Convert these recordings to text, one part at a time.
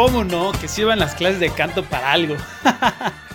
¿Cómo no? Que sirvan las clases de canto para algo.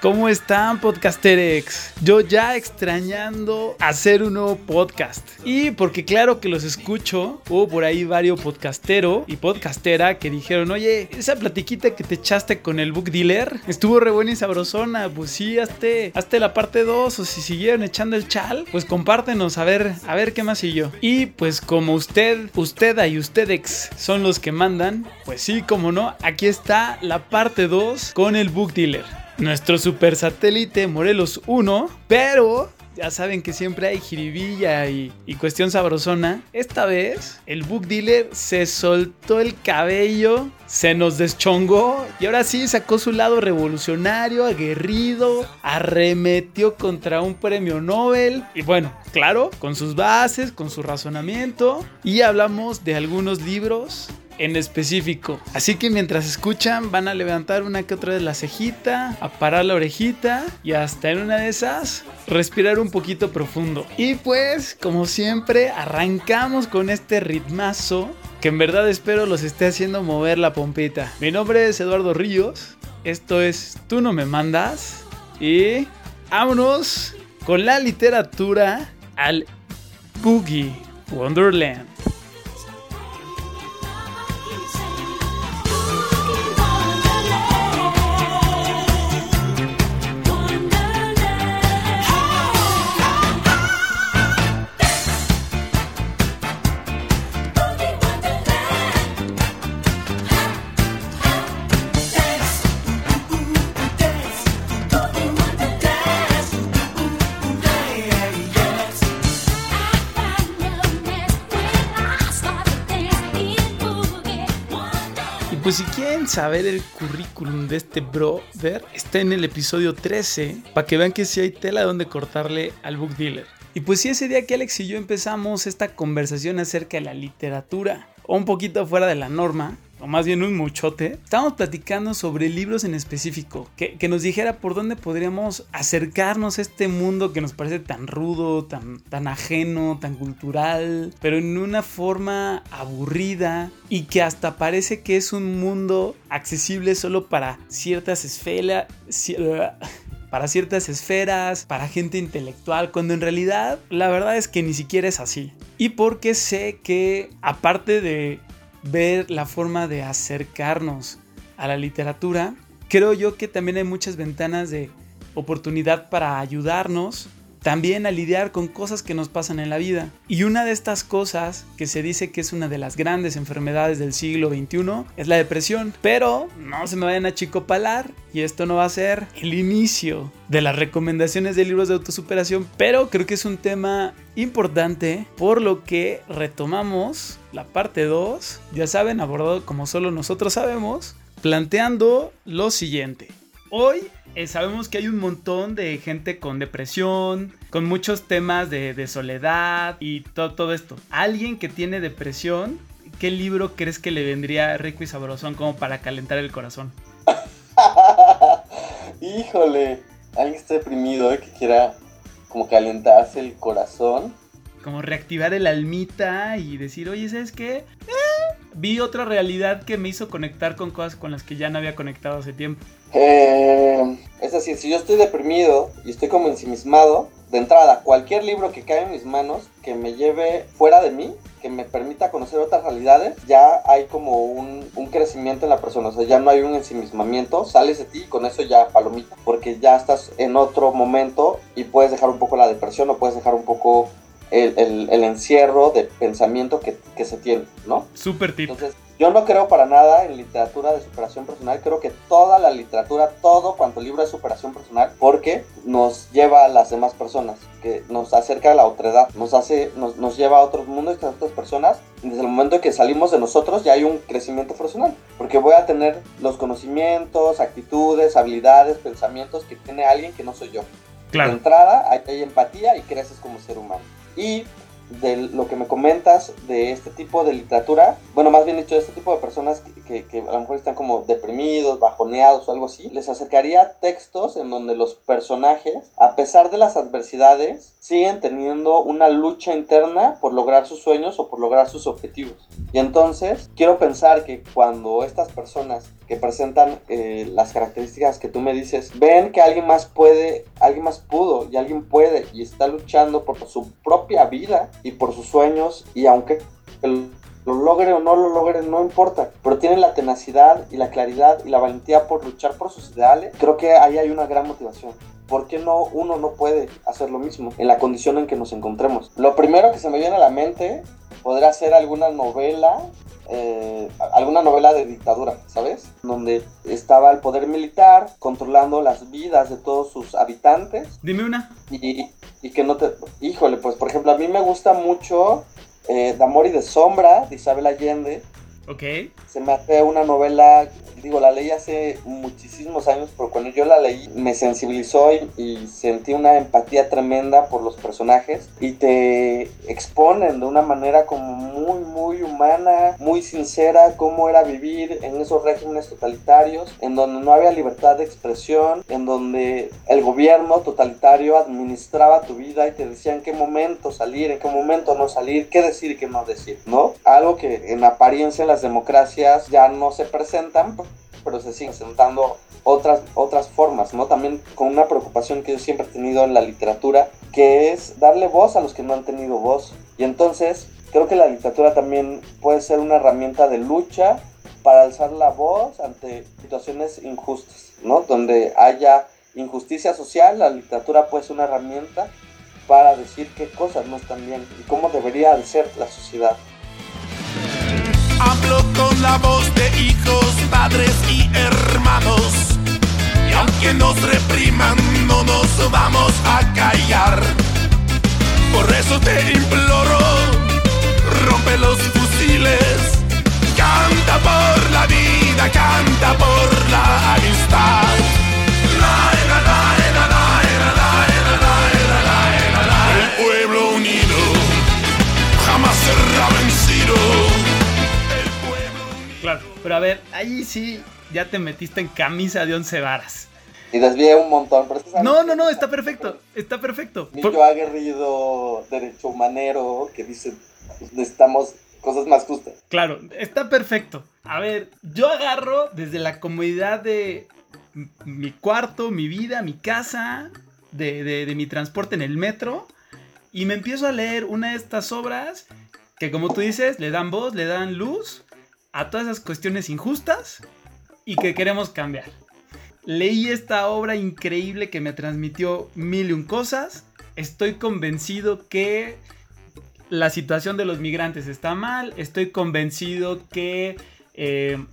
¿Cómo están, podcasterex? Yo ya extrañando hacer un nuevo podcast. Y porque claro que los escucho, hubo por ahí varios podcastero y podcastera que dijeron, oye, esa platiquita que te echaste con el book dealer estuvo re buena y sabrosona. Pues sí, hazte, la parte 2 o si siguieron echando el chal, pues compártenos a ver, a ver qué más siguió. Y pues como usted, usted y ustedex son los que mandan, pues sí, como no, aquí está la parte 2 con el book dealer nuestro super satélite Morelos 1, pero ya saben que siempre hay jiribilla y, y, cuestión sabrosona. Esta vez el book dealer se soltó el cabello, se nos deschongó y ahora sí sacó su lado revolucionario, aguerrido, arremetió contra un premio Nobel y bueno, claro, con sus bases, con su razonamiento y hablamos de algunos libros en específico. Así que mientras escuchan van a levantar una que otra de la cejita, a parar la orejita y hasta en una de esas respirar un poquito profundo. Y pues, como siempre, arrancamos con este ritmazo que en verdad espero los esté haciendo mover la pompita. Mi nombre es Eduardo Ríos, esto es Tú no me mandas y vámonos con la literatura al Boogie Wonderland. Pues si quieren saber el currículum de este brother, está en el episodio 13, para que vean que si hay tela donde cortarle al book dealer. Y pues sí, ese día que Alex y yo empezamos esta conversación acerca de la literatura, o un poquito fuera de la norma, o más bien un muchote, estábamos platicando sobre libros en específico, que, que, nos dijera por dónde podríamos acercarnos a este mundo que nos parece tan rudo, tan, tan ajeno, tan cultural, pero en una forma aburrida y que hasta parece que es un mundo accesible solo para ciertas esferas para ciertas esferas, para gente intelectual, cuando en realidad la verdad es que ni siquiera es así. Y porque sé que aparte de ver la forma de acercarnos a la literatura, creo yo que también hay muchas ventanas de oportunidad para ayudarnos también a lidiar con cosas que nos pasan en la vida. Y una de estas cosas que se dice que es una de las grandes enfermedades del siglo XXI es la depresión. Pero no se me vayan a chicopalar y esto no va a ser el inicio de las recomendaciones de libros de autosuperación, pero creo que es un tema importante por lo que retomamos la parte 2, ya saben, abordado como solo nosotros sabemos, planteando lo siguiente. Hoy eh, sabemos que hay un montón de gente con depresión, con muchos temas de, de soledad y todo, todo esto. Alguien que tiene depresión, ¿qué libro crees que le vendría rico y sabrosón como para calentar el corazón? Híjole, alguien está deprimido, ¿eh? que quiera como calentarse el corazón. Como reactivar el almita y decir, oye, ¿sabes qué? Eh, vi otra realidad que me hizo conectar con cosas con las que ya no había conectado hace tiempo. Eh, es decir, si yo estoy deprimido y estoy como ensimismado, de entrada, cualquier libro que caiga en mis manos, que me lleve fuera de mí, que me permita conocer otras realidades, ya hay como un, un, crecimiento en la persona, o sea, ya no hay un ensimismamiento, sales de ti y con eso ya palomita, porque ya estás en otro momento y puedes dejar un poco la depresión o puedes dejar un poco el, el, el encierro de pensamiento que, que, se tiene, ¿no? Súper tip. Entonces, yo no creo para nada en literatura de superación personal, creo que toda la literatura, todo cuanto libro de superación personal, porque nos lleva a las demás personas, que nos acerca a la otredad, nos hace, nos, nos lleva a otros mundos y a otras personas, y desde el momento en que salimos de nosotros ya hay un crecimiento personal, porque voy a tener los conocimientos, actitudes, habilidades, pensamientos que tiene alguien que no soy yo. Claro. De entrada hay, hay empatía y creces como ser humano. Y de lo que me comentas de este tipo de literatura, bueno, más bien dicho, de este tipo de personas que, que, que, a lo mejor están como deprimidos, bajoneados o algo así, les acercaría textos en donde los personajes, a pesar de las adversidades, siguen teniendo una lucha interna por lograr sus sueños o por lograr sus objetivos. Y entonces, quiero pensar que cuando estas personas que presentan eh, las características que tú me dices, ven que alguien más puede, alguien más pudo y alguien puede y está luchando por su propia vida y por sus sueños y aunque lo logre o no lo logre, no importa, pero tiene la tenacidad y la claridad y la valentía por luchar por sus ideales, creo que ahí hay una gran motivación. ¿Por qué no uno no puede hacer lo mismo en la condición en que nos encontremos? Lo primero que se me viene a la mente podría ser alguna novela eh, alguna novela de dictadura, ¿sabes? Donde estaba el poder militar controlando las vidas de todos sus habitantes. Dime una. Y, y que no te... Híjole, pues por ejemplo, a mí me gusta mucho eh, de Amor y de Sombra, de Isabel Allende. Ok. Se me hace una novela digo, la leí hace muchísimos años, pero cuando yo la leí me sensibilizó y, sentí una empatía tremenda por los personajes y te exponen de una manera como muy, muy humana, muy sincera cómo era vivir en esos regímenes totalitarios, en donde no había libertad de expresión, en donde el gobierno totalitario administraba tu vida y te decía en qué momento salir, en qué momento no salir, qué decir y qué no decir, ¿no? Algo que en apariencia en las democracias ya no se presentan pero se siguen sentando otras, otras formas, ¿no? También con una preocupación que yo siempre he tenido en la literatura, que es darle voz a los que no han tenido voz. Y entonces creo que la literatura también puede ser una herramienta de lucha para alzar la voz ante situaciones injustas, ¿no? Donde haya injusticia social, la literatura puede ser una herramienta para decir qué cosas no están bien y cómo debería de ser la sociedad. Hablo con la voz de hijos, padres y hermanos. Y aunque nos repriman, no nos vamos a callar. Por eso te imploro, rompe los fusiles. Canta por la vida, canta por la amistad. Pero a ver, ahí sí ya te metiste en camisa de once varas. Y desvié un montón. Pero no, no, no, está perfecto, está perfecto. Niño aguerrido, derecho humanero, que dice, necesitamos cosas más justas. Claro, está perfecto. A ver, yo agarro desde la comodidad de mi cuarto, mi vida, mi casa, de, de mi transporte en el metro, y me empiezo a leer una de estas obras que como tú dices, le dan voz, le dan luz a todas esas cuestiones injustas y que queremos cambiar. Leí esta obra increíble que me transmitió mil y un cosas. Estoy convencido que la situación de los migrantes está mal. Estoy convencido que eh,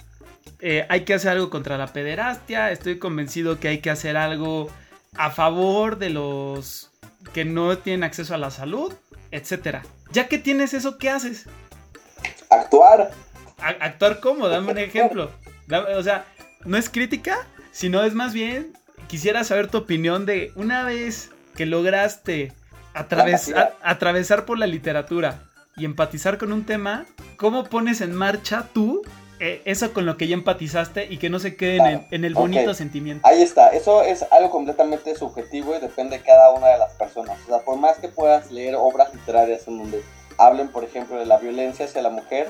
eh, hay que hacer algo contra la pederastia. Estoy convencido que hay que hacer algo a favor de los que no tienen acceso a la salud, etc. Ya que tienes eso, ¿qué haces? Actuar actuar cómo, dame un ejemplo. o sea, no es crítica, sino es más bien, quisiera saber tu opinión de una vez que lograste atravesar por la literatura y empatizar con un tema, ¿cómo pones en marcha tú eh, eso con lo que ya empatizaste y que no se quede en, el, bonito sentimiento? Ahí está, eso es algo completamente subjetivo y depende de cada una de las personas. O sea, por más que puedas leer obras literarias en donde hablen, por ejemplo, de la violencia hacia la mujer,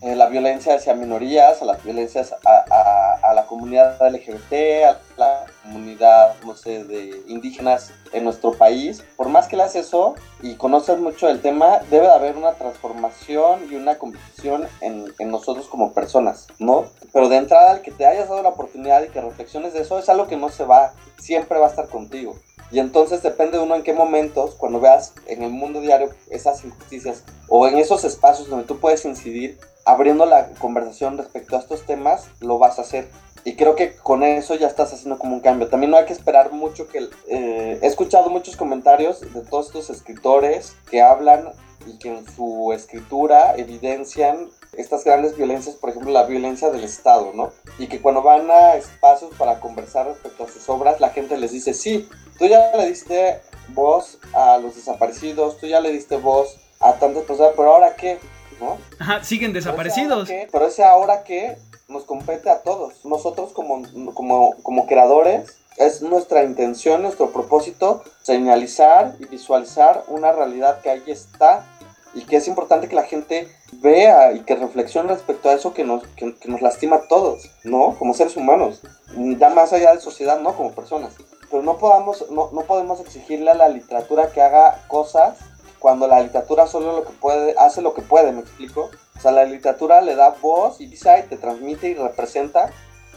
eh, la violencia hacia minorías, a las violencias a, la comunidad LGBT, a la comunidad, no sé, de indígenas en nuestro país. Por más que leas eso y conoces mucho del tema, debe de haber una transformación y una convicción en, en nosotros como personas, ¿no? Pero de entrada, el que te hayas dado la oportunidad y que reflexiones de eso es algo que no se va, siempre va a estar contigo. Y entonces depende de uno en qué momentos, cuando veas en el mundo diario esas injusticias o en esos espacios donde tú puedes incidir, abriendo la conversación respecto a estos temas, lo vas a hacer. Y creo que con eso ya estás haciendo como un cambio. También no hay que esperar mucho que... Eh, he escuchado muchos comentarios de todos estos escritores que hablan y que en su escritura evidencian estas grandes violencias, por ejemplo, la violencia del Estado, ¿no? Y que cuando van a espacios para conversar respecto a sus obras, la gente les dice, sí, tú ya le diste voz a los desaparecidos, tú ya le diste voz a tantas personas, pero ahora qué, Ajá, siguen desaparecidos. Pero ese ahora que nos compete a todos. Nosotros como, como, como creadores es nuestra intención, nuestro propósito, señalizar y visualizar una realidad que ahí está y que es importante que la gente vea y que reflexione respecto a eso que nos, que, nos lastima a todos, ¿no? Como seres humanos, ya más allá de sociedad, ¿no? Como personas. Pero no, podamos, no, no podemos exigirle a la literatura que haga cosas cuando la literatura solo lo que puede, hace lo que puede, ¿me explico? Sea, la literatura le da voz y dice y te transmite y representa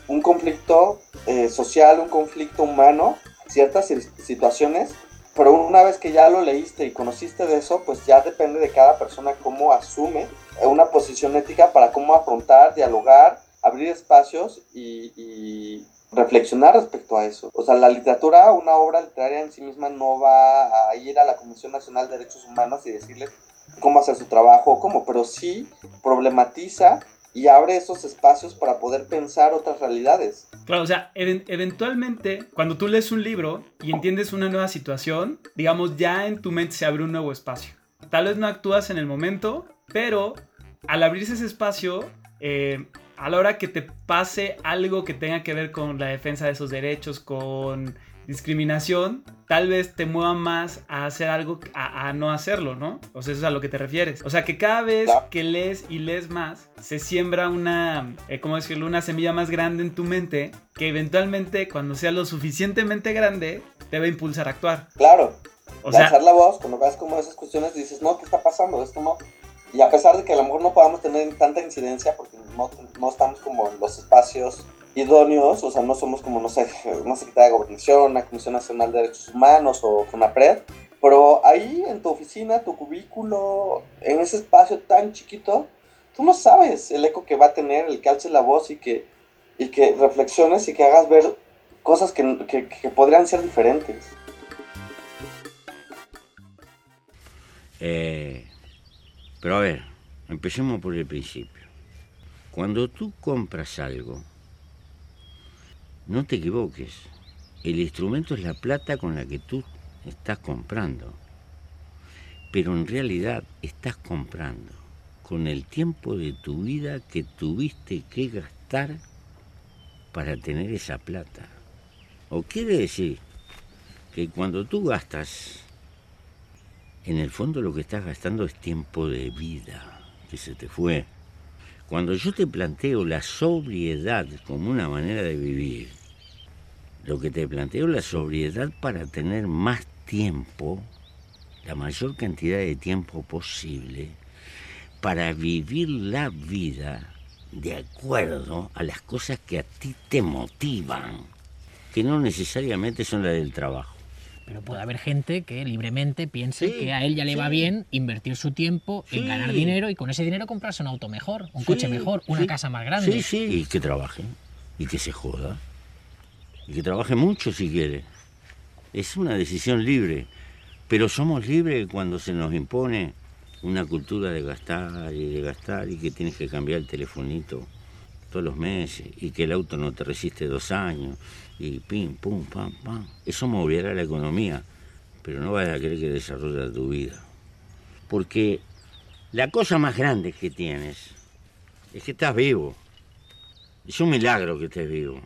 un conflicto eh, social, un conflicto humano, ciertas situaciones, pero una vez que ya lo leíste y conociste de eso, pues ya depende de cada persona cómo asume una posición ética para cómo afrontar, dialogar, abrir espacios y, y reflexionar respecto a eso. O sea, la literatura, una obra literaria en sí misma no va a ir a la Comisión Nacional de Derechos Humanos y decirle cómo hacer su trabajo cómo, pero sí problematiza y abre esos espacios para poder pensar otras realidades. Claro, o sea, eventualmente, cuando tú lees un libro y entiendes una nueva situación, digamos, ya en tu mente se abre un nuevo espacio. Tal vez no actúas en el momento, pero al abrirse ese espacio, eh, a la hora que te pase algo que tenga que ver con la defensa de esos derechos, con discriminación, tal vez te mueva más a hacer algo a, no hacerlo, ¿no? O sea, eso es a lo que te refieres. O sea, que cada vez que lees y lees más, se siembra una, eh, ¿cómo decirlo? Una semilla más grande en tu mente que eventualmente, cuando sea lo suficientemente grande, te va a impulsar a actuar. Claro. O sea, la voz, cuando ves como esas cuestiones, dices, no, ¿qué está pasando? Esto no. Y a pesar de que a lo mejor no podamos tener tanta incidencia, porque no, no estamos como en los espacios idóneos, o sea, no somos como, no sé, una Secretaría de Gobernación, una Comisión Nacional de Derechos Humanos o CONAPRED, pero ahí en tu oficina, tu cubículo, en ese espacio tan chiquito, tú no sabes el eco que va a tener, el que alce la voz y que, y que reflexiones y que hagas ver cosas que, que, que podrían ser diferentes. Eh, pero a ver, empecemos por el principio. Cuando tú compras algo, no te equivoques. El instrumento es la plata con la que tú estás comprando. Pero en realidad estás comprando con el tiempo de tu vida que tuviste que gastar para tener esa plata. O quiere decir que cuando tú gastas, en el fondo lo que estás gastando es tiempo de vida que se te fue. Cuando yo te planteo la sobriedad como una manera de vivir, lo que te planteo es la sobriedad para tener más tiempo, la mayor cantidad de tiempo posible, para vivir la vida de acuerdo a las cosas que a ti te motivan, que no necesariamente son las del trabajo. Pero puede haber gente que libremente piense que a él ya le va bien invertir su tiempo en ganar dinero y con ese dinero comprarse un auto mejor, un coche mejor, una casa más grande. Sí, sí, y que trabaje. Y que se joda y que trabaje mucho si quiere. Es una decisión libre, pero somos libres cuando se nos impone una cultura de gastar y de gastar y que tienes que cambiar el telefonito todos los meses y que el auto no te resiste dos años y pim, pum, pam, pam. Eso moverá la economía, pero no vas a querer que desarrolle tu vida. Porque la cosa más grande que tienes es que estás vivo. Es un milagro que estés vivo.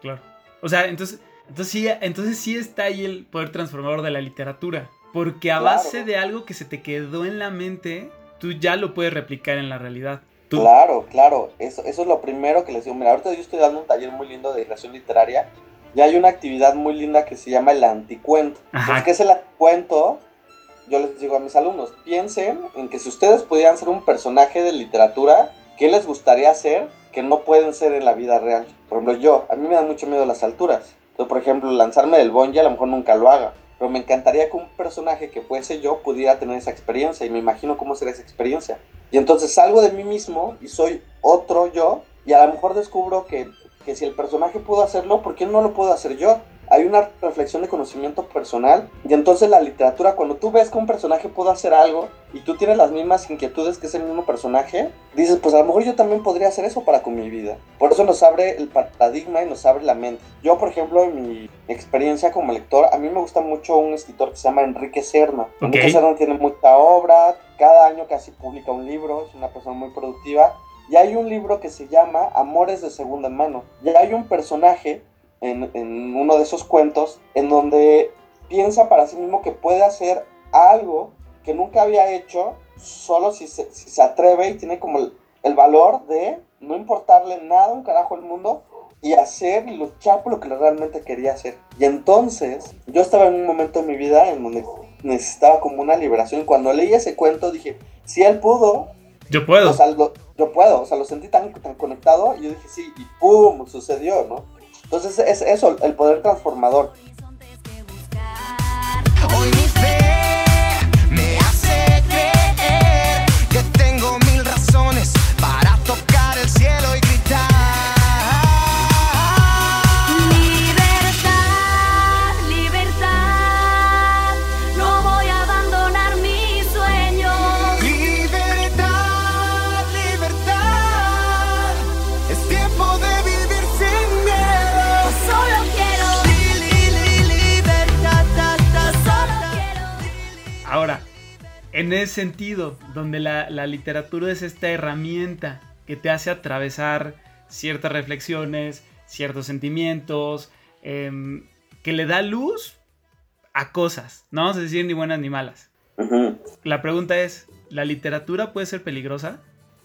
Claro. O sea, entonces, entonces, sí, entonces sí está ahí el poder transformador de la literatura. Porque a base de algo que se te quedó en la mente, tú ya lo puedes replicar en la realidad. Claro, claro. Eso, eso es lo primero que les digo. Mira, ahorita yo estoy dando un taller muy lindo de creación literaria. Y hay una actividad muy linda que se llama el anticuento. ¿Qué es el anticuento? Yo les digo a mis alumnos, piensen en que si ustedes pudieran ser un personaje de literatura, ¿qué les gustaría ser que no pueden ser en la vida real. Por ejemplo, yo, a mí me dan mucho miedo las alturas. Entonces, por ejemplo, lanzarme del bungee a lo mejor nunca lo haga. Pero me encantaría que un personaje que fuese yo pudiera tener esa experiencia y me imagino cómo sería esa experiencia. Y entonces salgo de mí mismo y soy otro yo y a lo mejor descubro que, que si el personaje pudo hacerlo, ¿por qué no lo puedo hacer yo? Hay una reflexión de conocimiento personal y entonces la literatura, cuando tú ves que un personaje pudo hacer algo y tú tienes las mismas inquietudes que ese mismo personaje, dices, pues a lo mejor yo también podría hacer eso para con mi vida. Por eso nos abre el paradigma y nos abre la mente. Yo, por ejemplo, en mi experiencia como lector, a mí me gusta mucho un escritor que se llama Enrique Serna. Enrique Serna tiene mucha obra, cada año casi publica un libro, es una persona muy productiva. Y hay un libro que se llama Amores de Segunda Mano. Y hay un personaje en, uno de esos cuentos en donde piensa para sí mismo que puede hacer algo que nunca había hecho solo si se, si se atreve y tiene como el, el, valor de no importarle nada un carajo al mundo y hacer y luchar por lo que realmente quería hacer. Y entonces yo estaba en un momento de mi vida en donde necesitaba como una liberación. Cuando leí ese cuento dije, si él pudo, yo puedo. O sea, yo puedo, o sea, lo sentí tan, tan conectado y yo dije, sí, y ¡pum! sucedió, ¿no? Entonces es eso, el poder transformador. En ese sentido, donde la, literatura es esta herramienta que te hace atravesar ciertas reflexiones, ciertos sentimientos, em, que le da luz a cosas, no vamos a decir ni buenas ni malas. La pregunta es, ¿la literatura puede ser peligrosa?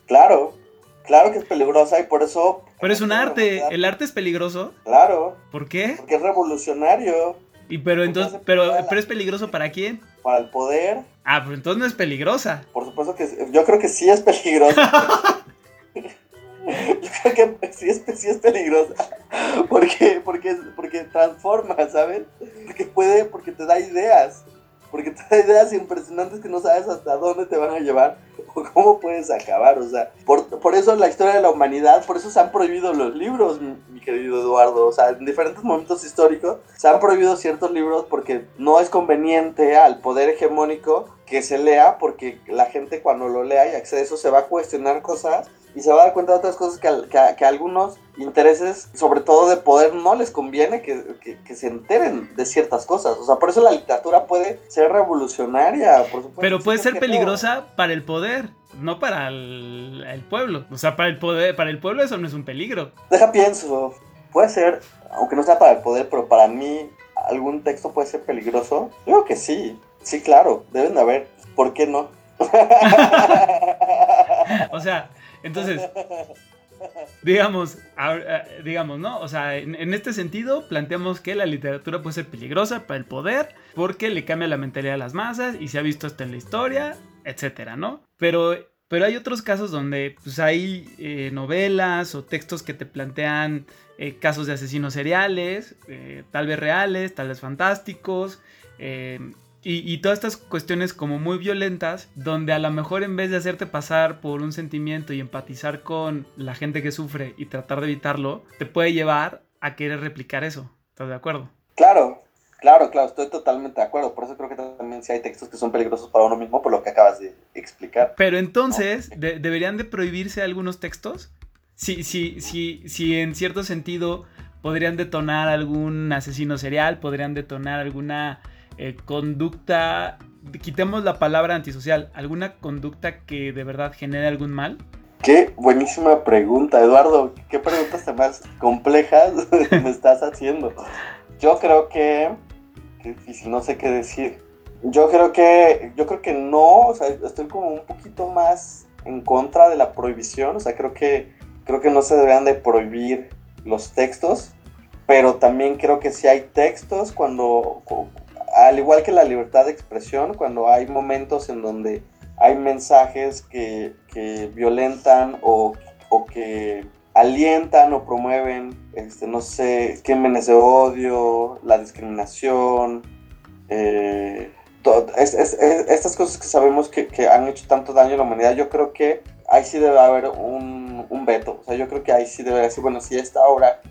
Claro, claro que es peligrosa y por eso... Pero es un arte, ¿el arte es peligroso? Claro. ¿Por qué? Porque es revolucionario. Y pero entonces, pero, pero es peligroso para quién? Para el poder. Ah, pero entonces no es peligrosa. Por supuesto que yo creo que sí es peligrosa. yo creo que sí es, sí es peligrosa. Porque, porque, porque transforma, ¿sabes? Porque puede, porque te da ideas porque te da ideas impresionantes que no sabes hasta dónde te van a llevar cómo puedes acabar. O sea, por, por eso la historia de la humanidad, por eso se han prohibido los libros, mi, querido Eduardo. O sea, en diferentes momentos históricos se han prohibido ciertos libros porque no es conveniente al poder hegemónico que se lea, porque la gente cuando lo lea y accede a eso se va a cuestionar cosas y se va a dar cuenta de otras cosas que, que, que a algunos intereses, sobre todo de poder, no les conviene que, que, se enteren de ciertas cosas. O sea, por eso la literatura puede ser revolucionaria, por supuesto. Pero puede ser peligrosa para el poder, no para el, el, pueblo. O sea, para el poder, para el pueblo eso no es un peligro. Deja pienso, puede ser, aunque no sea para el poder, pero para mí algún texto puede ser peligroso. Yo creo que sí, sí, claro, deben de haber. ¿Por qué no? o sea, entonces, digamos, digamos, ¿no? O sea, en, este sentido planteamos que la literatura puede ser peligrosa para el poder porque le cambia la mentalidad a las masas y se ha visto esto en la historia, etcétera, ¿no? Pero, pero hay otros casos donde pues, hay eh, novelas o textos que te plantean eh, casos de asesinos seriales, eh, tal vez reales, tal vez fantásticos, y, todas estas cuestiones como muy violentas, donde a lo mejor en vez de hacerte pasar por un sentimiento y empatizar con la gente que sufre y tratar de evitarlo, te puede llevar a querer replicar eso. ¿Estás de acuerdo? Claro, claro, claro, estoy totalmente de acuerdo. Por eso creo que también sí hay textos que son peligrosos para uno mismo, por lo que acabas de explicar. Pero entonces, ¿deberían de prohibirse algunos textos? Si, si, si, si en cierto sentido podrían detonar algún asesino serial, podrían detonar alguna eh, conducta, quitemos la palabra antisocial, ¿alguna conducta que de verdad genere algún mal? Qué buenísima pregunta, Eduardo. ¿Qué preguntas más complejas me estás haciendo? Yo creo que, qué difícil, no sé qué decir. Yo creo que, yo creo que no, o sea, estoy como un poquito más en contra de la prohibición, o sea, creo que, creo que no se deberían de prohibir los textos, pero también creo que si hay textos cuando, al igual que la libertad de expresión, cuando hay momentos en donde hay mensajes que, violentan o, que alientan o promueven, este, no sé, crímenes de odio, la discriminación, eh, estas cosas que sabemos que, han hecho tanto daño a la humanidad, yo creo que ahí sí debe haber un, un, veto. O sea, yo creo que ahí sí debe decir, bueno, si esta obra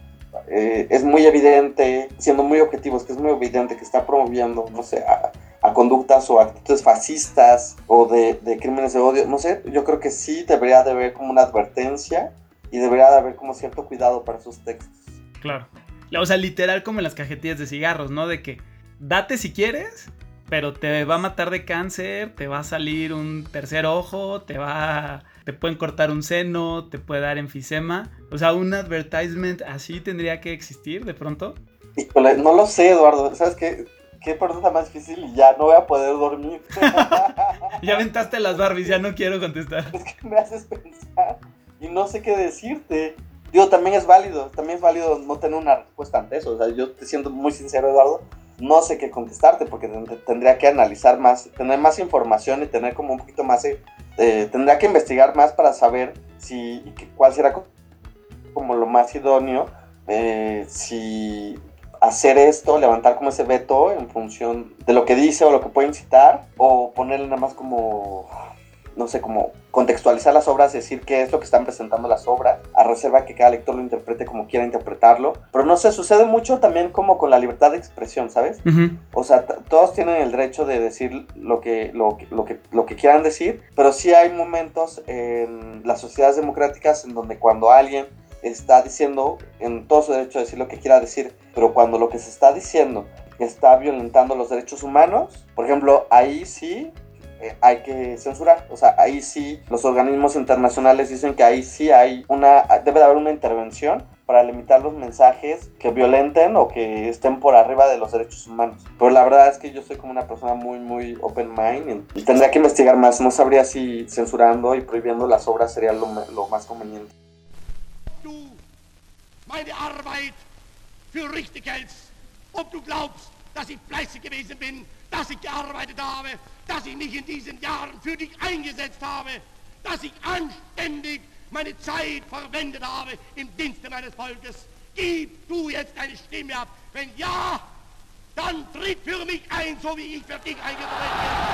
eh, es muy evidente, siendo muy objetivos, que es muy evidente que está promoviendo, no sé, a, conductas o actitudes fascistas o de, de, crímenes de odio, no sé, yo creo que sí debería de haber como una advertencia y debería de haber como cierto cuidado para sus textos. Claro. O sea, literal como en las cajetillas de cigarros, ¿no? De que date si quieres, pero te va a matar de cáncer, te va a salir un tercer ojo, te va te pueden cortar un seno, te puede dar enfisema. O sea, un advertisement así tendría que existir de pronto. no lo sé, Eduardo. ¿Sabes qué? Qué pregunta más difícil y ya no voy a poder dormir. ya aventaste las Barbies, ya no quiero contestar. Es que me haces pensar y no sé qué decirte. Digo, también es válido, también es válido no tener una respuesta ante eso. O sea, yo te siento muy sincero, Eduardo, no sé qué contestarte porque tendría que analizar más, tener más información y tener como un poquito más, eh, tendría que investigar más para saber si, cuál será como lo más idóneo, eh, si hacer esto, levantar como ese veto en función de lo que dice o lo que puede incitar, o ponerle nada más como no sé, como contextualizar las obras, decir qué es lo que están presentando las obras, a reserva que cada lector lo interprete como quiera interpretarlo. Pero no sé, sucede mucho también como con la libertad de expresión, ¿sabes? O sea, todos tienen el derecho de decir lo que, lo, lo, que, lo que quieran decir, pero sí hay momentos en las sociedades democráticas en donde cuando alguien está diciendo en todo su derecho a decir lo que quiera decir, pero cuando lo que se está diciendo está violentando los derechos humanos, por ejemplo, ahí sí eh, hay que censurar. O sea, ahí sí los organismos internacionales dicen que ahí sí hay una, debe de haber una intervención para limitar los mensajes que violenten o que estén por arriba de los derechos humanos. Pero la verdad es que yo soy como una persona muy, muy open mind y, tendría que investigar más. No sabría si censurando y prohibiendo las obras sería lo, lo más conveniente. Dass ich gearbeitet habe, dass ich mich in diesen Jahren für dich eingesetzt habe, dass ich anständig meine Zeit verwendet habe im Dienste meines Volkes. Gib du jetzt deine Stimme ab. Wenn ja, dann tritt für mich ein, so wie ich für dich eingetreten bin.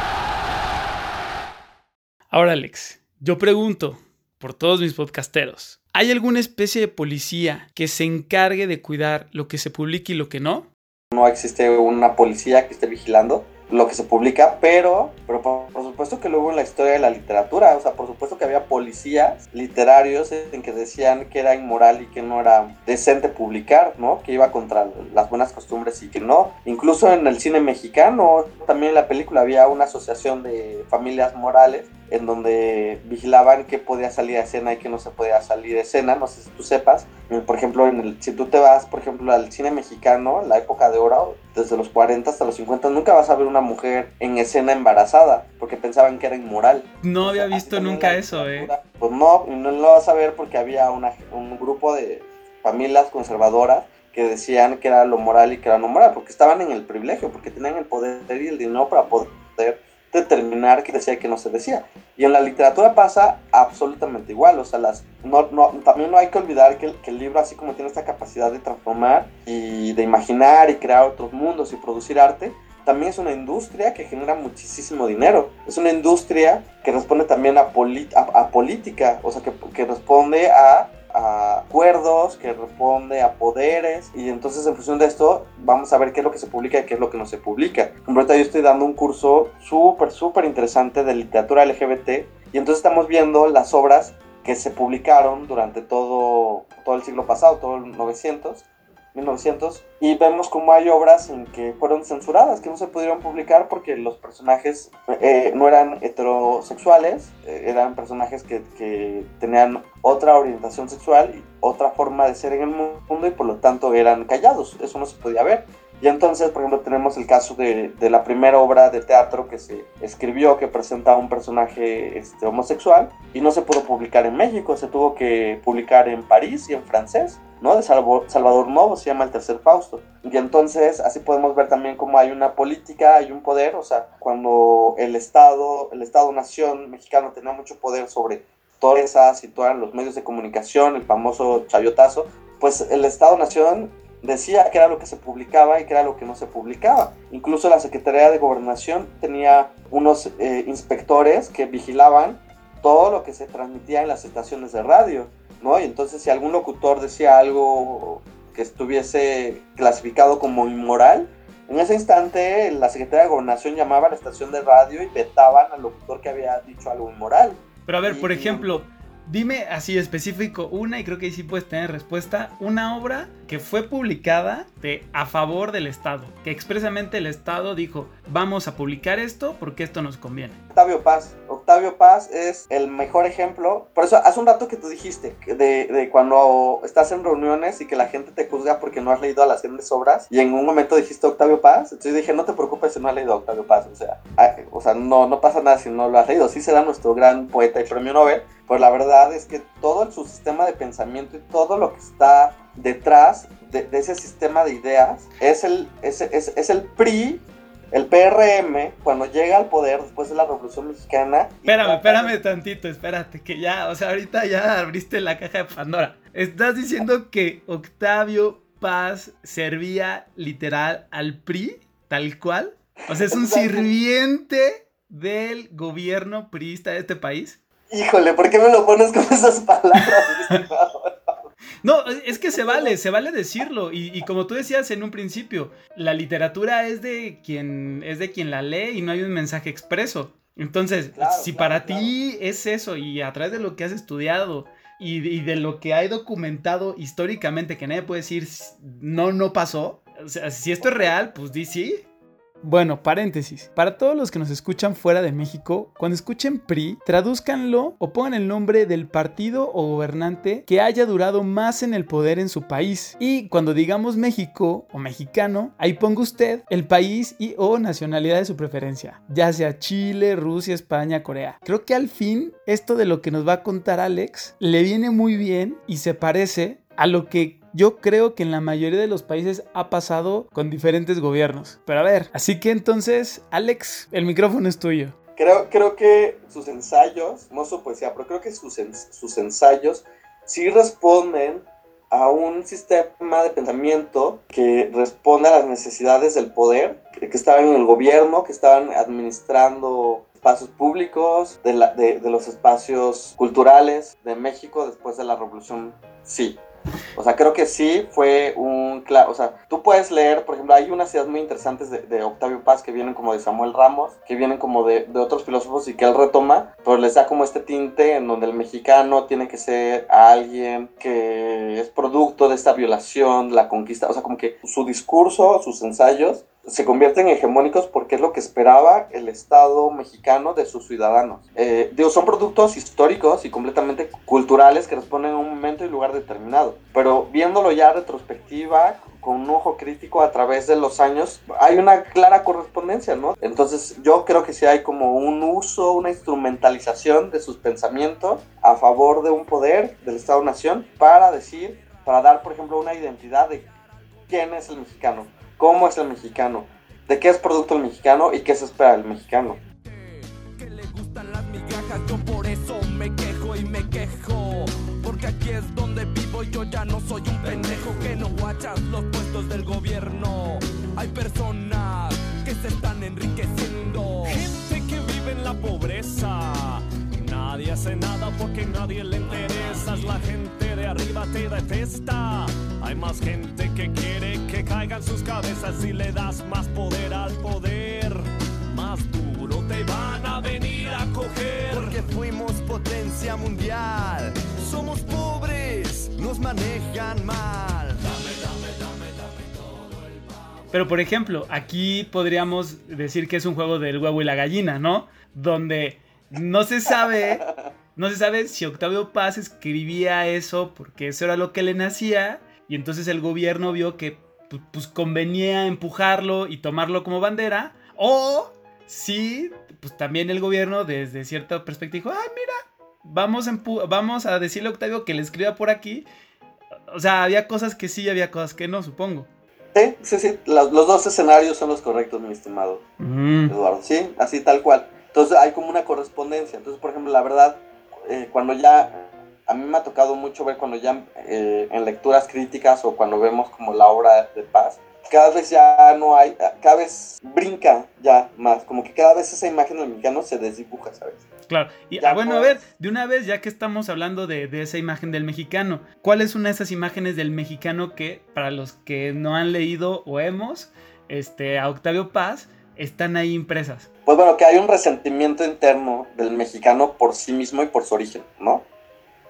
Ahora, Alex, yo pregunto por todos mis podcasteros. ¿Hay alguna especie de policía que se encargue de cuidar lo que se publica y lo que no? No existe una policía que esté vigilando lo que se publica, pero, pero por, supuesto que luego en la historia de la literatura, o sea, por supuesto que había policías literarios en que decían que era inmoral y que no era decente publicar, ¿no? Que iba contra las buenas costumbres y que no. Incluso en el cine mexicano, también en la película había una asociación de familias morales en donde vigilaban qué podía salir a escena y qué no se podía salir de escena, no sé si tú sepas. Por ejemplo, en el, si tú te vas, por ejemplo, al cine mexicano, la época de oro, desde los 40 hasta los 50, nunca vas a ver una mujer en escena embarazada, porque pensaban que era inmoral. No había visto nunca eso, eh. Pues no, no lo vas a ver porque había una, un grupo de familias conservadoras que decían que era lo moral y que era no moral, porque estaban en el privilegio, porque tenían el poder y el dinero para poder determinar qué decía y qué no se decía. Y en la literatura pasa absolutamente igual, o sea, las, no, no, también no hay que olvidar que, que, el libro, así como tiene esta capacidad de transformar y de imaginar y crear otros mundos y producir arte, también es una industria que genera muchísimo dinero. Es una industria que responde también a, a, política, o sea, que, que responde a a acuerdos, que responde a poderes y entonces en función de esto vamos a ver qué es lo que se publica y qué es lo que no se publica. Ahorita yo estoy dando un curso súper, súper interesante de literatura LGBT y entonces estamos viendo las obras que se publicaron durante todo, todo el siglo pasado, todo el 900 1900 y vemos como hay obras en que fueron censuradas, que no se pudieron publicar porque los personajes eh, no eran heterosexuales, eh, eran personajes que, que, tenían otra orientación sexual otra forma de ser en el mundo y por lo tanto eran callados, eso no se podía ver. Y entonces, por ejemplo, tenemos el caso de, de, la primera obra de teatro que se escribió que presenta a un personaje este, homosexual y no se pudo publicar en México, se tuvo que publicar en París y en francés, ¿no? De Salvador Novo, se llama el tercer Fausto. Y entonces así podemos ver también cómo hay una política, hay un poder, o sea, cuando el Estado, el Estado-Nación mexicano tenía mucho poder sobre todas esas todos los medios de comunicación, el famoso chayotazo, pues el Estado-Nación decía que era lo que se publicaba y que era lo que no se publicaba. Incluso la Secretaría de Gobernación tenía unos eh, inspectores que vigilaban todo lo que se transmitía en las estaciones de radio, ¿no? Y entonces si algún locutor decía algo que estuviese clasificado como inmoral. En ese instante, la Secretaría de Gobernación llamaba a la estación de radio y vetaban al locutor que había dicho algo inmoral. Pero a ver, por ejemplo, dime así específico una, y creo que ahí sí puedes tener respuesta, una obra que fue publicada de, a favor del Estado, que expresamente el Estado dijo, vamos a publicar esto porque esto nos conviene. Octavio Paz. Octavio Paz es el mejor ejemplo. Por eso, hace un rato que tú dijiste de, de cuando estás en reuniones y que la gente te juzga porque no has leído a las grandes obras, y en un momento dijiste Octavio Paz, entonces dije, no te preocupes si no has leído a Octavio Paz, o sea, o sea no, no pasa nada si no lo has leído, sí será nuestro gran poeta y premio Nobel, pues la verdad es que todo su sistema de pensamiento y todo lo que está detrás de, ese sistema de ideas es el, es, es, el PRI el PRM, cuando llega al poder después de la Revolución Mexicana. Espérame, espérame tantito, espérate, que ya, o sea, ahorita ya abriste la caja de Pandora. Estás diciendo que Octavio Paz servía literal al PRI, tal cual. O sea, es un sirviente del gobierno priista de este país. Híjole, ¿por qué me lo pones con esas palabras? no, es que se vale, se vale decirlo. Y, como tú decías en un principio, la literatura es de quien es de quien la lee y no hay un mensaje expreso. Entonces, si para ti es eso y a través de lo que has estudiado y, y, de lo que hay documentado históricamente que nadie puede decir no, no pasó, o sea, si esto es real, pues di sí. Bueno, paréntesis. Para todos los que nos escuchan fuera de México, cuando escuchen PRI, tradúzcanlo o pongan el nombre del partido o gobernante que haya durado más en el poder en su país. Y cuando digamos México o mexicano, ahí ponga usted el país y o nacionalidad de su preferencia, ya sea Chile, Rusia, España, Corea. Creo que al fin esto de lo que nos va a contar Alex le viene muy bien y se parece a lo que yo creo que en la mayoría de los países ha pasado con diferentes gobiernos. Pero a ver, así que entonces, Alex, el micrófono es tuyo. Creo, creo que sus ensayos, no su poesía, pero creo que sus, sus ensayos sí responden a un sistema de pensamiento que responde a las necesidades del poder, que estaban en el gobierno, que estaban administrando espacios públicos, de, de, de los espacios culturales de México después de la revolución. Sí, o sea, creo que sí fue un... O sea, tú puedes leer, por ejemplo, hay unas ideas muy interesantes de, Octavio Paz que vienen como de Samuel Ramos, que vienen como de, de, otros filósofos y que él retoma, pero les da como este tinte en donde el mexicano tiene que ser alguien que es producto de esta violación, la conquista, o sea, como que su discurso, sus ensayos se convierten en hegemónicos porque es lo que esperaba el Estado mexicano de sus ciudadanos. Eh, digo, son productos históricos y completamente culturales que responden a un momento y lugar determinado. Pero viéndolo ya retrospectiva, con un ojo crítico a través de los años, hay una clara correspondencia, ¿no? Entonces yo creo que sí hay como un uso, una instrumentalización de sus pensamientos a favor de un poder del Estado-Nación para decir, para dar, por ejemplo, una identidad de quién es el mexicano cómo es el mexicano, de qué es producto el mexicano y qué se espera del mexicano. Que le gustan las migajas, yo por eso me quejo y me quejo. Porque aquí es donde vivo y yo ya no soy un pendejo que no guachas los puestos del gobierno. Hay personas que se están enriqueciendo. Gente que vive en la pobreza. Nadie hace nada porque nadie le interesa. La gente de arriba te detesta. Hay más gente que quiere que caigan sus cabezas y le das más poder al poder. Más duro te van a venir a coger. Porque fuimos potencia mundial. Somos pobres, nos manejan mal. Dame, dame, dame, dame todo el Pero por ejemplo, aquí podríamos decir que es un juego del huevo y la gallina, ¿no? Donde no se sabe, no se sabe si Octavio Paz escribía eso porque eso era lo que le nacía y entonces el gobierno vio que pues convenía empujarlo y tomarlo como bandera. O si pues también el gobierno desde cierta perspectiva dijo, ah, mira, vamos a, vamos a decirle a Octavio que le escriba por aquí. O sea, había cosas que sí y había cosas que no, supongo. Sí, sí, sí. Los, dos escenarios son los correctos, mi estimado mm. Eduardo. Sí, así tal cual. Entonces hay como una correspondencia. Entonces, por ejemplo, la verdad, eh, cuando ya a mí me ha tocado mucho ver cuando ya eh, en lecturas críticas o cuando vemos como la obra de Paz, cada vez ya no hay, cada vez brinca ya más, como que cada vez esa imagen del mexicano se desdibuja, ¿sabes? Claro, y Ya bueno, a ver, de una vez, ya que estamos hablando de, de esa imagen del mexicano, ¿cuál es una de esas imágenes del mexicano que, para los que no han leído o hemos, este, a Octavio Paz, están ahí impresas? Pues bueno, que hay un resentimiento interno del mexicano por sí mismo y por su origen, ¿no?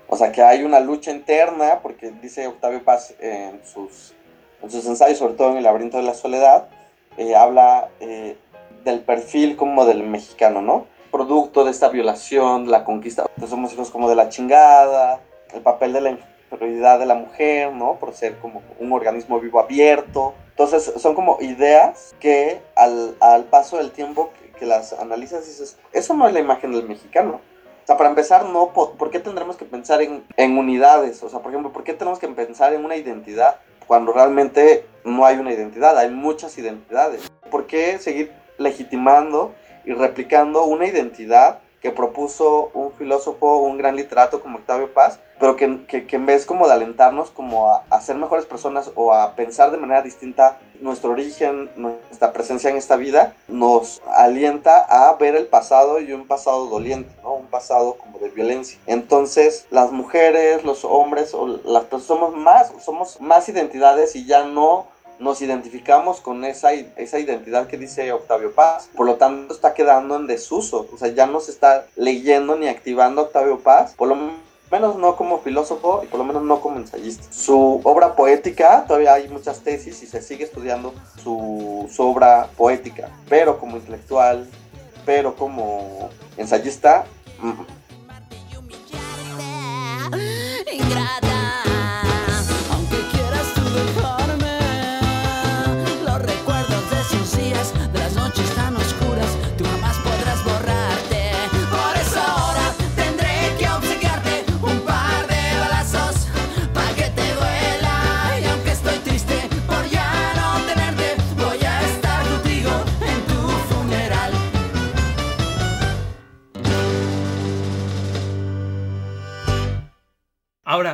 O sea, que hay una lucha interna, porque dice Octavio Paz en sus, en sus ensayos, sobre todo en El laberinto de la soledad, eh, habla eh, del perfil como del mexicano, ¿no? Producto de esta violación, la conquista, pues somos hijos como de la chingada, el papel de la inferioridad de la mujer, ¿no? Por ser como un organismo vivo abierto. Entonces son como ideas que al, al paso del tiempo que, las analizas dices, eso no es la imagen del mexicano. O sea, para empezar, no, po- ¿por qué tendremos que pensar en, en unidades? O sea, por ejemplo, ¿por qué tenemos que pensar en una identidad cuando realmente no hay una identidad? Hay muchas identidades. ¿Por qué seguir legitimando y replicando una identidad que propuso un filósofo, un gran literato como Octavio Paz, pero que, que- en vez como de alentarnos como a, a ser mejores personas o a pensar de manera distinta nuestro origen, nuestra presencia en esta vida, nos alienta a ver el pasado y un pasado doliente. Un pasado como de violencia. Entonces, las mujeres, los hombres, o las personas somos más, somos más identidades y ya no nos identificamos con esa, esa identidad que dice Octavio Paz. Por lo tanto, está quedando en desuso. O sea, ya no se está leyendo ni activando Octavio Paz. Por lo menos no como filósofo y por lo menos no como ensayista. Su obra poética, todavía hay muchas tesis y se sigue estudiando su, su obra poética. Pero como intelectual, pero como ensayista,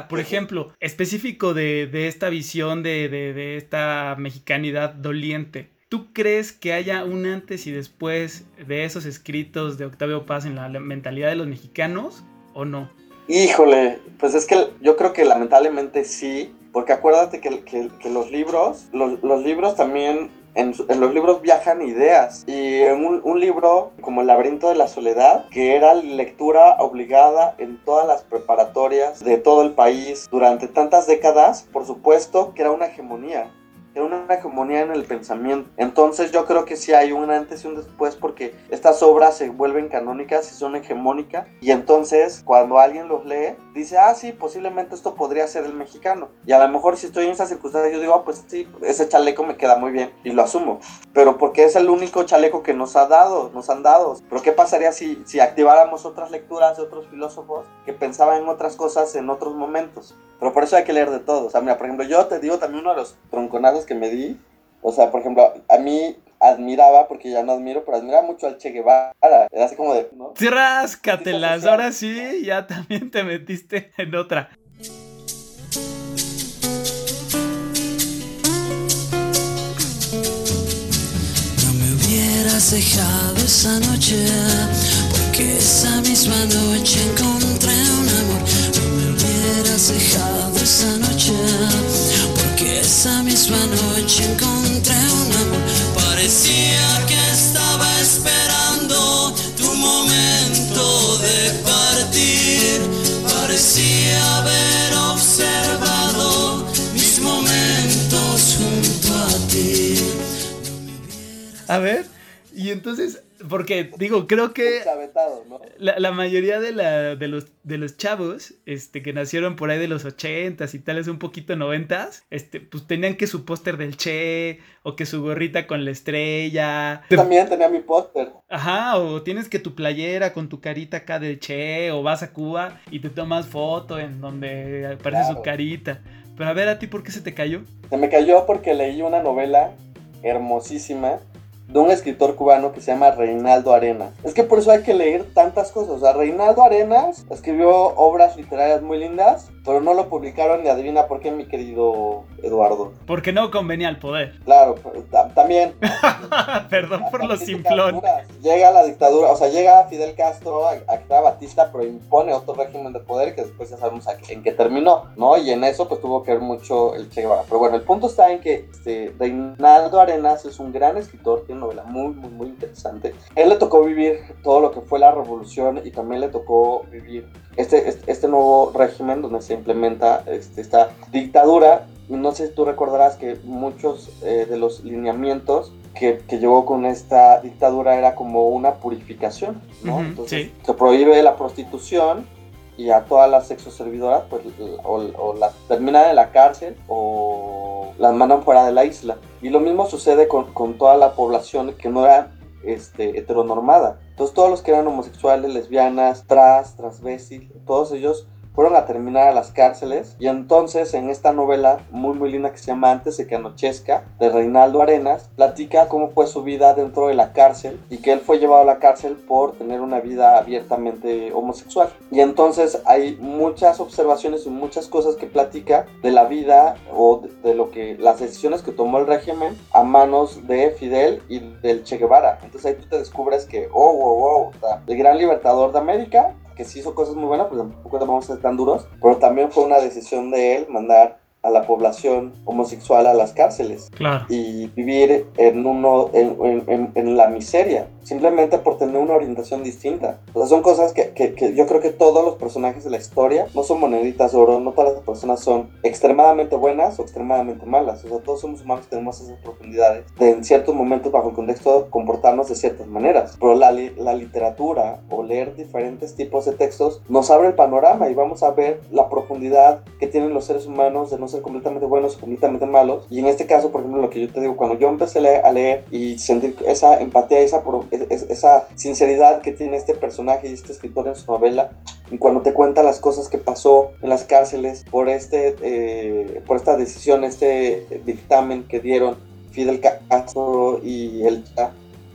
Por ejemplo, específico de, de esta visión de, de- de esta mexicanidad doliente, ¿tú crees que haya un antes y después de esos escritos de Octavio Paz en la mentalidad de los mexicanos o no? Híjole, pues es que yo creo que lamentablemente sí, porque acuérdate que, que- los libros, los libros también, en, los libros viajan ideas. Y en un, un libro como El laberinto de la soledad, que era lectura obligada en todas las preparatorias de todo el país durante tantas décadas, por supuesto que era una hegemonía. Era una hegemonía en el pensamiento. Entonces yo creo que sí hay un antes y un después porque estas obras se vuelven canónicas y son hegemónicas. Y entonces cuando alguien los lee, dice, ah, sí, posiblemente esto podría ser el mexicano. Y a lo mejor si estoy en esa circunstancia, yo digo, ah, pues sí, ese chaleco me queda muy bien y lo asumo. Pero porque es el único chaleco que nos ha dado, nos han dado. Pero ¿qué pasaría si, si activáramos otras lecturas de otros filósofos que pensaban en otras cosas en otros momentos? Pero por eso hay que leer de todo. O sea, mira, por ejemplo, yo te digo también uno de los tronconazos que me di. O sea, por ejemplo, a mí admiraba, porque ya no admiro, pero admiraba mucho al Che Guevara. Era así como de, ¿no? Ráscatelas, ahora sí, ya también te metiste en otra. No me hubieras dejado esa noche, porque esa misma noche encontré un amor. No me hubieras dejado esa noche, porque esa misma noche encontré un amor. Parecía que estaba esperando tu momento de partir. Parecía haber observado mis momentos junto a ti. A ver, y entonces, porque digo, creo que ¿no? la, la mayoría de, la, de, los, de los chavos este, que nacieron por ahí de los 80s y tales un poquito 90s, este, pues tenían que su póster del Che o que su gorrita con la estrella. Yo también tenía mi póster. Ajá, o tienes que tu playera con tu carita acá del Che, o vas a Cuba y te tomas foto en donde aparece su Claro. carita. Pero a ver, ¿a ti por qué se te cayó? Se me cayó porque leí una novela hermosísima de un escritor cubano que se llama Reinaldo Arenas. Es que por eso hay que leer tantas cosas. O sea, Reinaldo Arenas escribió obras literarias muy lindas, pero no lo publicaron y adivina por qué, mi querido Eduardo. Porque no convenía al poder. Claro, ta- también. Perdón por lo Así que simplón. Llega la dictadura, o sea, llega Fidel Castro a, a Batista, pero impone otro régimen de poder que después ya sabemos en qué terminó, ¿no? Y en eso pues tuvo que ver mucho el Che Guevara. Pero bueno, el punto está en que este, Reinaldo Arenas es un gran escritor, tiene una novela muy, muy, muy interesante. Él le tocó vivir todo lo que fue la revolución y también le tocó vivir este, este, este nuevo régimen donde se implementa este, esta dictadura. No sé si tú recordarás que muchos eh, de los lineamientos que, que llevó con esta dictadura era como una purificación, ¿no? Ujú, Entonces sí. se prohíbe la prostitución y a todas las sexoservidoras pues o, o las terminan en la cárcel o las mandan fuera de la isla. Y lo mismo sucede con, con toda la población que no era este, heteronormada. Entonces todos los que eran homosexuales, lesbianas, trans, transvestis, todos ellos fueron a terminar a las cárceles. Y entonces en esta novela muy muy linda que se llama Antes de que anochezca de Reinaldo Arenas platica cómo fue su vida dentro de la cárcel y que él fue llevado a la cárcel por tener una vida abiertamente homosexual. Y entonces hay muchas observaciones y muchas cosas que platica de la vida o de, lo que las decisiones que tomó el régimen a manos de Fidel y del Che Guevara. Entonces ahí tú te descubres que oh wow wow el gran libertador de América que sí hizo cosas muy buenas, pues tampoco vamos a ser tan duros, pero también fue una decisión de él mandar a la población homosexual a las cárceles Claro. y vivir en uno en, en- en- en la miseria simplemente por tener una orientación distinta. O sea son cosas que, que- yo creo que todos los personajes de la historia no son moneditas de oro no todas las personas son extremadamente buenas o extremadamente malas. O sea todos somos humanos tenemos esas profundidades de en ciertos momentos bajo el contexto comportarnos de ciertas maneras. Pero la, la literatura o leer diferentes tipos de textos nos abre el panorama y vamos a ver la profundidad que tienen los seres humanos de no ser completamente buenos o completamente malos. Y en este caso, por ejemplo, lo que yo te digo, cuando yo empecé a leer, y sentir esa empatía, esa, es- es- esa sinceridad que tiene este personaje y este escritor en su novela, y cuando te cuenta las cosas que pasó en las cárceles por, este, eh, por esta decisión, este dictamen que dieron Fidel Castro y el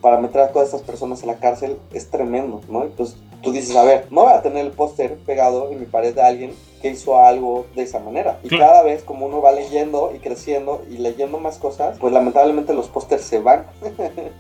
para meter a todas estas personas a la cárcel, es tremendo, ¿no? Entonces tú dices, a ver, no voy a tener el póster pegado en mi pared de alguien que hizo algo de esa manera. Y Claro. cada vez como uno va leyendo y creciendo y leyendo más cosas, pues lamentablemente los pósters se van.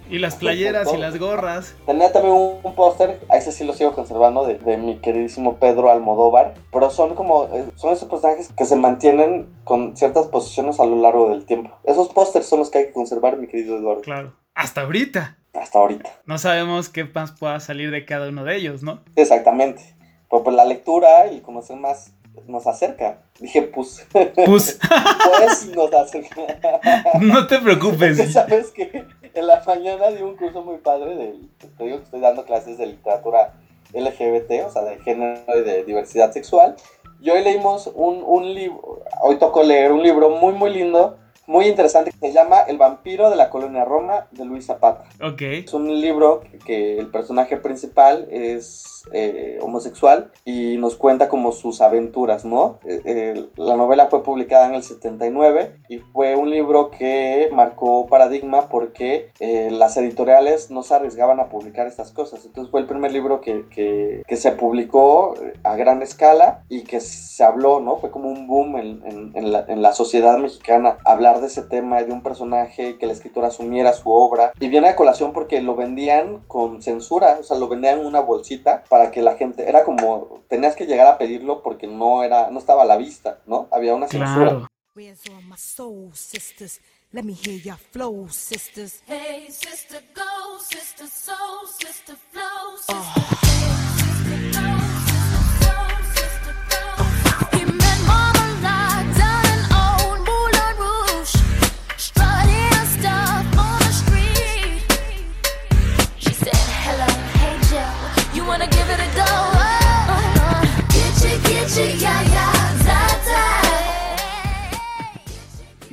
Y las playeras y las gorras. Tenía también un, un póster, a ese sí lo sigo conservando, de, de mi queridísimo Pedro Almodóvar, pero son como, eh, son esos personajes que se mantienen con ciertas posiciones a lo largo del tiempo. Esos pósters son los que hay que conservar, mi querido Eduardo, Claro. Hasta ahorita. hasta ahorita. No sabemos qué más pueda salir de cada uno de ellos, ¿no? Exactamente. Pero pues la lectura y conocer más nos acerca. Dije, pues, Pues, pues nos acerca. no te preocupes. sabes que en la mañana di un curso muy padre de, te digo que estoy dando clases de literatura LGBT, o sea, de género y de diversidad sexual. Y hoy leímos un, un libro, hoy tocó leer un libro muy, muy lindo, muy interesante, que se llama El vampiro de la colonia Roma, de Luis Zapata. Ok. Es un libro que, que el personaje principal es eh, homosexual y nos cuenta como sus aventuras, ¿no? Eh, eh, la novela fue publicada en el 79 y fue un libro que marcó paradigma porque eh, las editoriales no se arriesgaban a publicar estas cosas. Entonces fue el primer libro que, que- que se publicó eh, a gran escala y que se habló, ¿no? Fue como un boom en, en- en la, en la sociedad mexicana hablar de ese tema, de un personaje que la escritora asumiera su obra. Y viene a colación porque lo vendían con censura, o sea, lo vendían en una bolsita para que la gente, era como, tenías que llegar a pedirlo porque no era, no estaba a la vista, ¿no? Había una censura. Claro.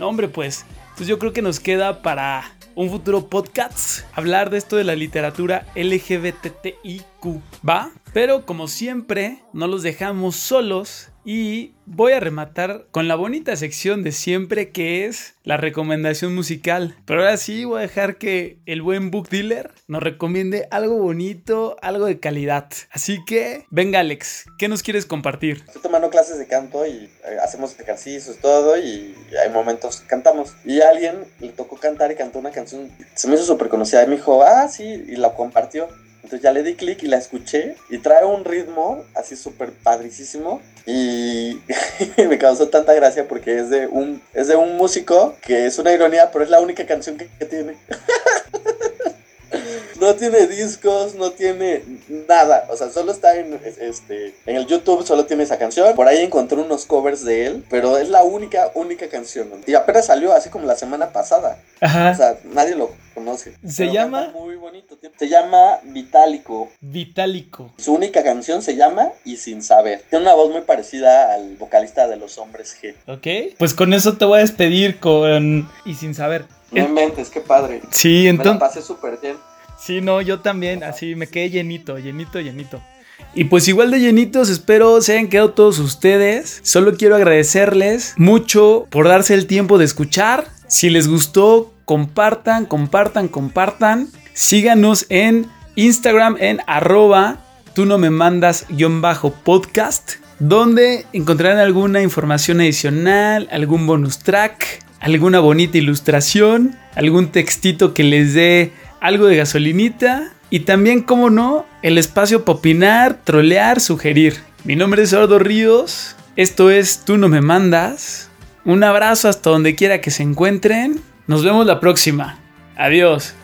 Hombre, pues. Pues yo creo que nos queda para un futuro podcast hablar de esto de la literatura LGBTIQ, ¿va? Pero como siempre, no los dejamos solos Y voy a rematar con la bonita sección de siempre que es la recomendación musical. Pero ahora sí voy a dejar que el buen book dealer nos recomiende algo bonito, algo de calidad. Así que, venga Alex, ¿qué nos quieres compartir? Estoy tomando clases de canto y eh, hacemos ejercicios, todo, y hay momentos que cantamos. Y alguien le tocó cantar y cantó una canción, se me hizo súper conocida, y me dijo, ah, sí, y la compartió. Entonces ya le di clic y la escuché y trae un ritmo así súper padricísimo y me causó tanta gracia porque es de un es de un músico que es una ironía, pero es la única canción que, que tiene. No tiene discos, no tiene nada. O sea, solo está en, este, en el YouTube, solo tiene esa canción. Por ahí encontré unos covers de él, pero es la única, única canción. Y apenas salió así como la semana pasada. Ajá. O sea, nadie lo conoce. ¿Se Pero llama? Muy bonito. Se llama Vitálico. Vitálico. Su única canción se llama Y Sin Saber. Tiene una voz muy parecida al vocalista de Los Hombres G. ¿Ok? Pues con eso te voy a despedir con... Y sin saber. No inventes, qué padre. Sí, Me la entonces... pasé súper bien. Sí, no, yo también, así me quedé llenito, llenito, llenito. Y pues igual de llenitos, espero se hayan quedado todos ustedes. Solo quiero agradecerles mucho por darse el tiempo de escuchar. Si les gustó, compartan, compartan, compartan. Síganos en Instagram en arroba tú no me mandas guion bajo podcast, donde encontrarán alguna información adicional, algún bonus track, alguna bonita ilustración, algún textito que les dé algo de gasolinita y también, como no, el espacio para opinar, trolear, sugerir. Mi nombre es Eduardo Ríos, esto es Tú no me mandas. Un abrazo hasta donde quiera que se encuentren. Nos vemos la próxima. Adiós.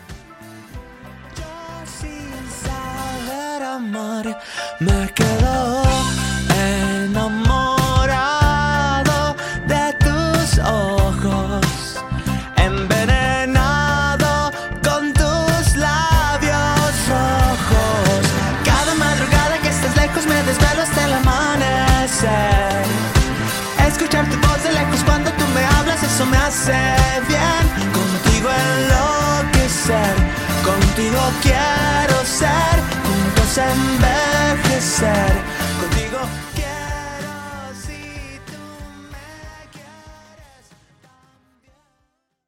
Envejecer